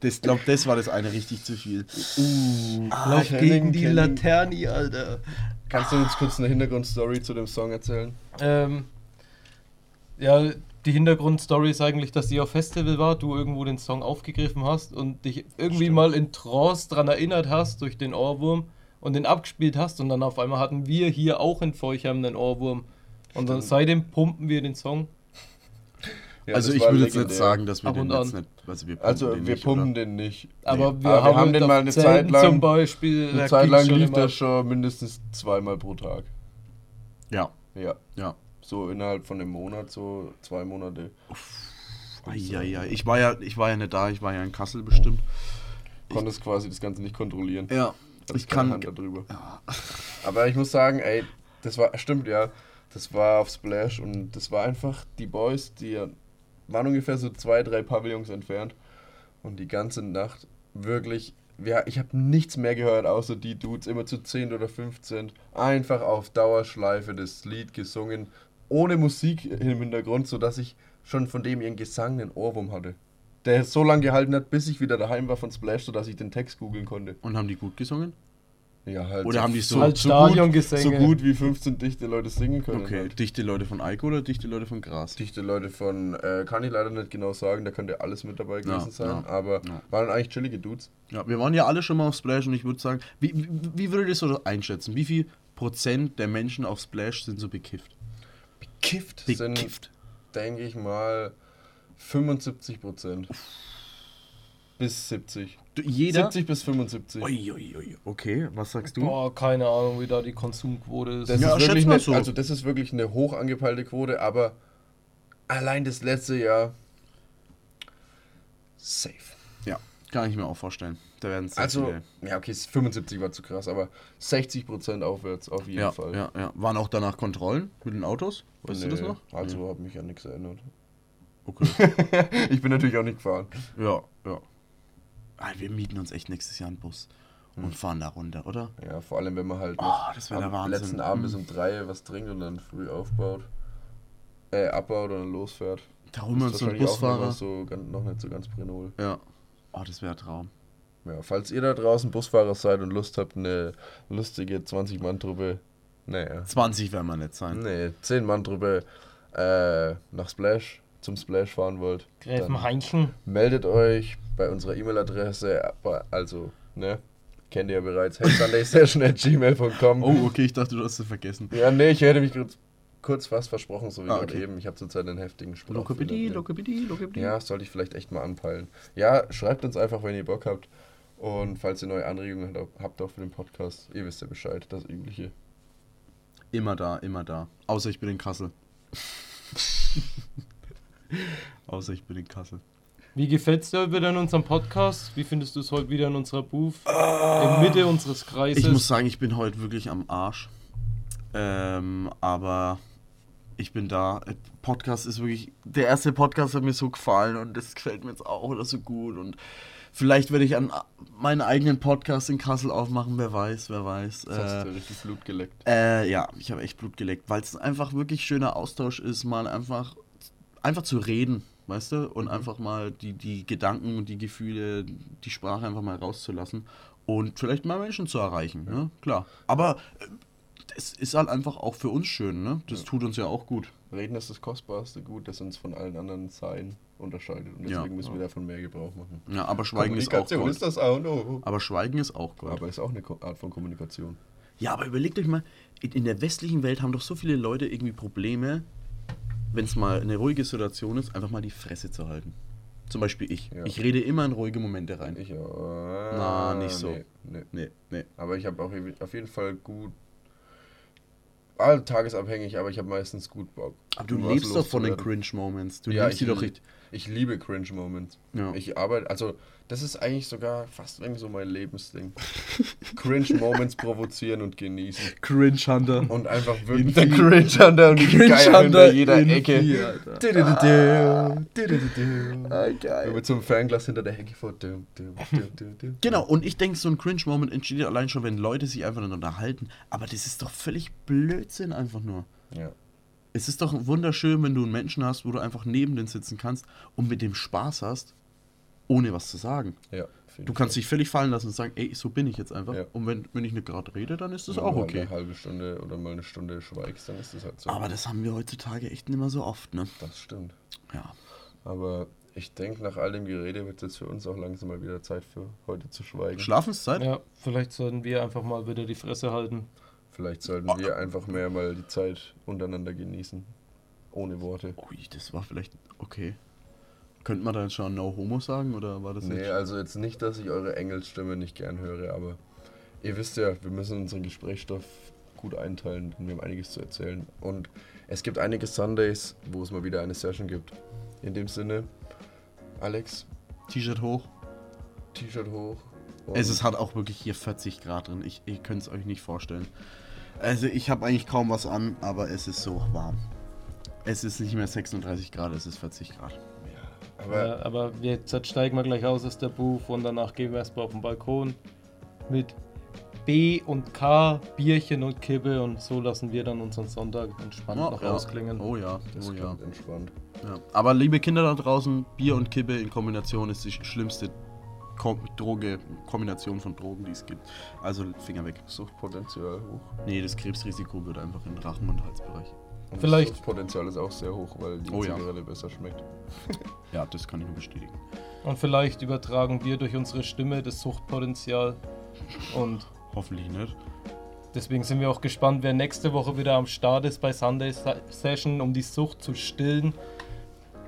Das glaub, das war das eine richtig zu viel. Uh, Lauf Kenning, gegen die Kenning. Laterne, Alter. Kannst du uns kurz eine Hintergrundstory zu dem Song erzählen? Ähm, ja, die Hintergrundstory ist eigentlich, dass die auf Festival war, du irgendwo den Song aufgegriffen hast und dich irgendwie Stimmt. mal in Trance dran erinnert hast durch den Ohrwurm und den abgespielt hast und dann auf einmal hatten wir hier auch in Feuchheim einen Ohrwurm. Und dann seitdem pumpen wir den Song. Ja, also das ich würde jetzt nicht sagen, dass wir Ab den jetzt nicht. Also wir pumpen Also den wir nicht, pumpen den nicht. Aber Nee. wir Aber haben, wir haben den mal eine Zelten Zeit lang. zum Beispiel. Eine Zeit lang lief immer. der schon mindestens zweimal pro Tag. Ja, Ja. ja. So innerhalb von einem Monat, so zwei Monate. Eieiei. Ich war ja, ich war ja nicht da, ich war ja in Kassel bestimmt. Konntest quasi das Ganze nicht kontrollieren. Ja. Hattest Ich kann. Hand darüber. Ja. Aber ich muss sagen, ey, das war, stimmt ja, das war auf Splash und das war einfach die Boys, die ja- waren ungefähr so zwei, drei Pavillons entfernt und die ganze Nacht wirklich, ja, ich habe nichts mehr gehört, außer die Dudes, immer zu 10 oder 15, einfach auf Dauerschleife das Lied gesungen, ohne Musik im Hintergrund, sodass ich schon von dem ihren Gesang einen Ohrwurm hatte. Der so lange gehalten hat, bis ich wieder daheim war von Splash, sodass ich den Text googeln konnte. Und haben die gut gesungen? Ja, halt. Oder haben die so- Halt so gut, so gut wie 15 dichte Leute singen können. Okay. Halt. Dichte Leute von Eiko oder dichte Leute von Gras? Dichte Leute von, äh, kann ich leider nicht genau sagen, da könnte alles mit dabei gewesen Ja, sein, ja, aber ja. waren eigentlich chillige Dudes. Ja, wir waren ja alle schon mal auf Splash und ich würde sagen, wie, wie, wie würdet ihr das so einschätzen? Wie viel Prozent der Menschen auf Splash sind so bekifft? Bekifft, sind, Bekifft. denke ich mal, 75 Prozent. Bis 70. Du- Jeder? 70 bis 75. Ui, ui, ui. Okay, was sagst du? Boah, keine Ahnung, wie da die Konsumquote ist. Das Ja, ist wirklich eine, so. Also das ist wirklich eine hoch angepeilte Quote, aber allein das letzte Jahr safe. Ja, kann ich mir auch vorstellen. Da werden Also, viele. ja, okay, 75 war zu krass, aber 60% aufwärts auf jeden Ja, Fall. ja, ja. Waren auch danach Kontrollen mit den Autos? Weißt du das Nee, noch? Also Nee. hat mich an nichts erinnert. Okay. ich bin natürlich auch nicht gefahren. ja, ja. Ah, wir mieten uns echt nächstes Jahr einen Bus. und fahren da runter, oder? Ja, vor allem, wenn man halt Oh, noch das am Wahnsinn. letzten Abend bis um drei was trinkt und dann früh aufbaut. Äh, abbaut und dann losfährt. Da holen wir uns so einen Busfahrer. Noch, so, noch nicht so ganz Brenol. Ja. Oh, das wäre ein Traum. Ja, falls ihr da draußen Busfahrer seid und Lust habt, eine lustige 20-Mann-Truppe, naja, 20 werden wir nicht sein. nee, 10-Mann-Truppe äh, nach Splash, zum Splash fahren wollt, Gräfen dann Heinchen. meldet euch bei unserer E-Mail-Adresse, also, ne, kennt ihr ja bereits, heysundaysession.gmail.com. Oh, okay, ich dachte, du hast es vergessen. Ja, nee, ich hätte mich kurz, kurz fast versprochen, so wie Ah, okay. eben. Ich habe zurzeit einen heftigen Sprachfehler Lokopedi, drin. Lokopedi, Lokopedi. Ja, sollte ich vielleicht echt mal anpeilen. Ja, schreibt uns einfach, wenn ihr Bock habt. Und falls ihr neue Anregungen habt- habt auch für den Podcast, ihr wisst ja Bescheid, das Übliche. Immer da, immer da. Außer ich bin in Kassel. Außer ich bin in Kassel. Wie gefällt's dir wieder in unserem Podcast? Wie findest du es heute wieder in unserer Booth? In Mitte unseres Kreises. Ich muss sagen, ich bin heute wirklich am Arsch. Ähm, aber ich bin da. Äh, Podcast ist wirklich. Der erste Podcast hat mir so gefallen und das gefällt mir jetzt auch wieder so gut. Und vielleicht werde ich an meinen eigenen Podcast in Kassel aufmachen, wer weiß, wer weiß. Das hast Äh, du richtig Blut geleckt. Äh, ja, ich habe echt Blut geleckt, weil es einfach wirklich schöner Austausch ist, mal einfach, einfach zu reden, weißt du? Und einfach mal die, die Gedanken und die Gefühle, die Sprache einfach mal rauszulassen und vielleicht mal Menschen zu erreichen, ne? Klar. Aber äh, es ist halt einfach auch für uns schön, ne? Das tut uns ja auch gut. Reden ist das Kostbarste Gut, das uns von allen anderen Sein unterscheidet. Und Ja. deswegen müssen wir davon mehr Gebrauch machen. Ja, aber Schweigen ist auch Kommunikation Gold. ist das A und O. Aber Schweigen ist auch Gold. Aber ist auch eine Art von Kommunikation. Ja, aber überlegt euch mal, in der westlichen Welt haben doch so viele Leute irgendwie Probleme, wenn es mal eine ruhige Situation ist, einfach mal die Fresse zu halten. Zum Beispiel ich. Ja. Ich rede immer in ruhige Momente rein. Ich, äh, Na, nicht so. Nee, nee. Nee, nee. Aber ich habe auch auf jeden Fall gut. Ah, tagesabhängig, aber ich habe meistens gut Bock. Aber du lebst doch von den. Cringe-Moments. Du Ja, liebst ich, die doch richtig. Ich liebe Cringe-Moments. Ja. Ich arbeite, also das ist eigentlich sogar fast irgendwie so mein Lebensding. Cringe-Moments provozieren und genießen. Cringe-Hunter. Und einfach wirklich In der viel. Cringe-Hunter und Cringe Hunter hinter jeder in Ecke. geil. wir zum Fernglas hinter der Hecke vor. Genau, und ich denke, so ein Cringe-Moment entsteht allein schon, wenn Leute sich einfach dann unterhalten. Aber das ist doch völlig Blödsinn einfach nur. Ja. Es ist doch wunderschön, wenn du einen Menschen hast, wo du einfach neben den sitzen kannst und mit dem Spaß hast, ohne was zu sagen. Ja, Du kannst Fall. dich völlig fallen lassen und sagen, ey, so bin ich jetzt einfach. Ja. Und wenn, wenn ich nicht gerade rede, dann ist das Wenn auch du mal okay. Eine halbe Stunde oder mal eine Stunde schweigst, dann ist das halt so. Aber das haben wir heutzutage echt nicht mehr so oft, ne? das stimmt. Ja. Aber ich denke, nach all dem Gerede wird es jetzt für uns auch langsam mal wieder Zeit für heute zu schweigen. Schlafenszeit? Ja, vielleicht sollten wir einfach mal wieder die Fresse halten. Vielleicht sollten wir einfach mehr mal die Zeit untereinander genießen. Ohne Worte. Ui, das war vielleicht okay. Könnte man da jetzt schon No Homo sagen oder war das Nee, jetzt? also jetzt nicht, dass ich eure Engelsstimme nicht gern höre, aber ihr wisst ja, wir müssen unseren Gesprächsstoff gut einteilen, denn wir haben einiges zu erzählen. Und es gibt einige Sundays, wo es mal wieder eine Session gibt. In dem Sinne, Alex, T-Shirt hoch. T-Shirt hoch. Es ist, hat auch wirklich hier 40 Grad drin. Ich, ihr könnt es euch nicht vorstellen. Also ich habe eigentlich kaum was an, aber es ist so warm. Es ist nicht mehr 36 Grad, es ist 40 Grad. aber Ja, aber jetzt steigen wir gleich aus aus der Booth und danach gehen wir erstmal auf den Balkon mit B und K, Bierchen und Kippe und so lassen wir dann unseren Sonntag entspannt noch ja. ausklingen. Oh ja, das oh ja. entspannt. ja. Aber liebe Kinder da draußen, Bier und Kippe in Kombination ist die schlimmste Droge, Kombination von Drogen, die es gibt. Also Finger weg. Suchtpotenzial hoch. Nee, das Krebsrisiko wird einfach in den Rachen- und Halsbereich. Und Vielleicht- Das Suchtpotenzial ist auch sehr hoch, weil die Oh ja. Zigarette besser schmeckt. Ja, das kann ich nur bestätigen. Und vielleicht übertragen wir durch unsere Stimme das Suchtpotenzial. Und Hoffentlich nicht. deswegen sind wir auch gespannt, wer nächste Woche wieder am Start ist bei Sunday Se- Session, um die Sucht zu stillen,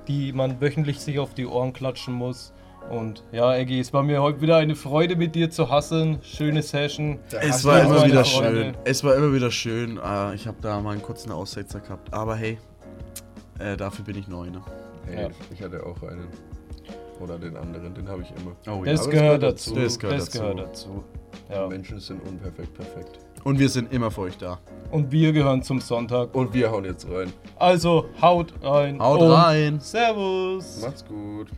die man wöchentlich sich auf die Ohren klatschen muss. Und ja, Eggy, es war mir heute wieder eine Freude mit dir zu hasseln. Schöne Session. Es war immer wieder Freunde. schön. Es war immer wieder schön. Äh, ich habe da mal einen kurzen Aussetzer gehabt. Aber hey, äh, dafür bin ich neu, ne? Hey, Ja. ich hatte auch einen. Oder den anderen, den habe ich immer. Oh Das es gehört gehört dazu. dazu. Das gehört Das dazu. gehört dazu. Ja. Menschen sind unperfekt perfekt. Und wir sind immer für euch da. Und wir gehören zum Sonntag. Und wir hauen jetzt rein. Also haut rein. Haut rein. Servus. Macht's gut.